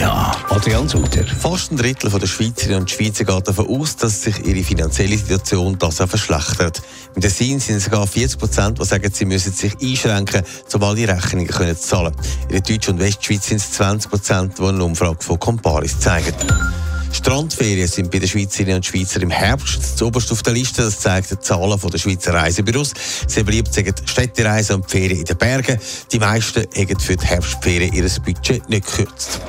Adrian Sutter. Fast ein Drittel der Schweizerinnen und Schweizer geht davon aus, dass sich ihre finanzielle Situation das verschlechtert. Im Tessin sind es sogar 40 Prozent, die sagen, sie müssen sich einschränken, um alle Rechnungen können zu zahlen. In der Deutsch- und Westschweiz sind es 20 Prozent, die eine Umfrage von Comparis zeigen. Strandferien sind bei den Schweizerinnen und Schweizern im Herbst zuoberst auf der Liste. Das zeigt die Zahlen der Schweizer Reisebüros. Sehr beliebt sind Städtereisen und Ferien in den Bergen. Die meisten haben für die Herbstferien ihr Budget nicht gekürzt.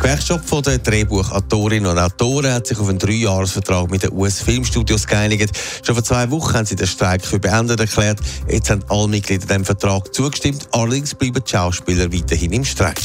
Die Gewerkschaft der Drehbuchautorinnen und Autoren hat sich auf einen Dreijahresvertrag mit den US-Filmstudios geeinigt. Schon vor zwei Wochen haben sie den Streik für beendet erklärt. Jetzt haben alle Mitglieder dem Vertrag zugestimmt. Allerdings bleiben die Schauspieler weiterhin im Streik.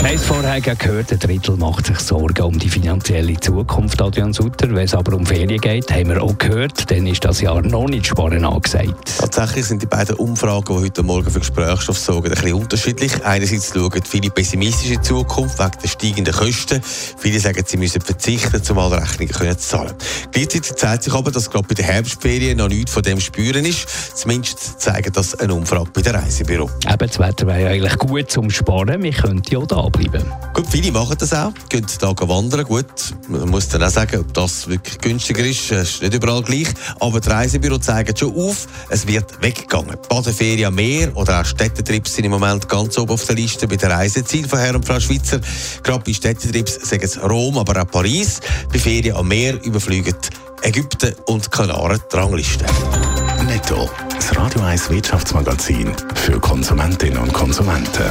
Wir haben es vorher gehört, ein Drittel macht sich Sorgen um die finanzielle Zukunft, Adrian Sutter. Wenn es aber um Ferien geht, haben wir auch gehört, dann ist das Jahr noch nicht sparen angesagt. Tatsächlich sind die beiden Umfragen, die heute Morgen für Gesprächsstoff sorgen, ein bisschen unterschiedlich. Einerseits schauen viele pessimistisch in die Zukunft wegen der steigenden Kosten. Viele sagen, sie müssen verzichten, um alle Rechnungen zu zahlen. Gleichzeitig zeigt sich aber, dass gerade bei den Herbstferien noch nichts von dem spüren ist. Zumindest zeigt das eine Umfrage bei den Reisebüro. Eben, das Wetter wäre eigentlich gut zum Sparen. Wir könnten ja da bleiben. Gut, viele machen das auch. Gehen da wandern. Gut, man muss dann auch sagen, ob das wirklich günstiger ist. Es ist nicht überall gleich. Aber die Reisebüro zeigen schon auf, es wird weggegangen. Badeferien am Meer oder auch Städtetrips sind im Moment ganz oben auf der Liste bei den Reisezielen von Herrn und Frau Schweizer. Gerade bei Städtetrips sagen es Rom, aber auch Paris. Bei Ferien am Meer überfliegen Ägypten und Kanaren die Rangliste. Netto, das Radio 1 Wirtschaftsmagazin für Konsumentinnen und Konsumenten.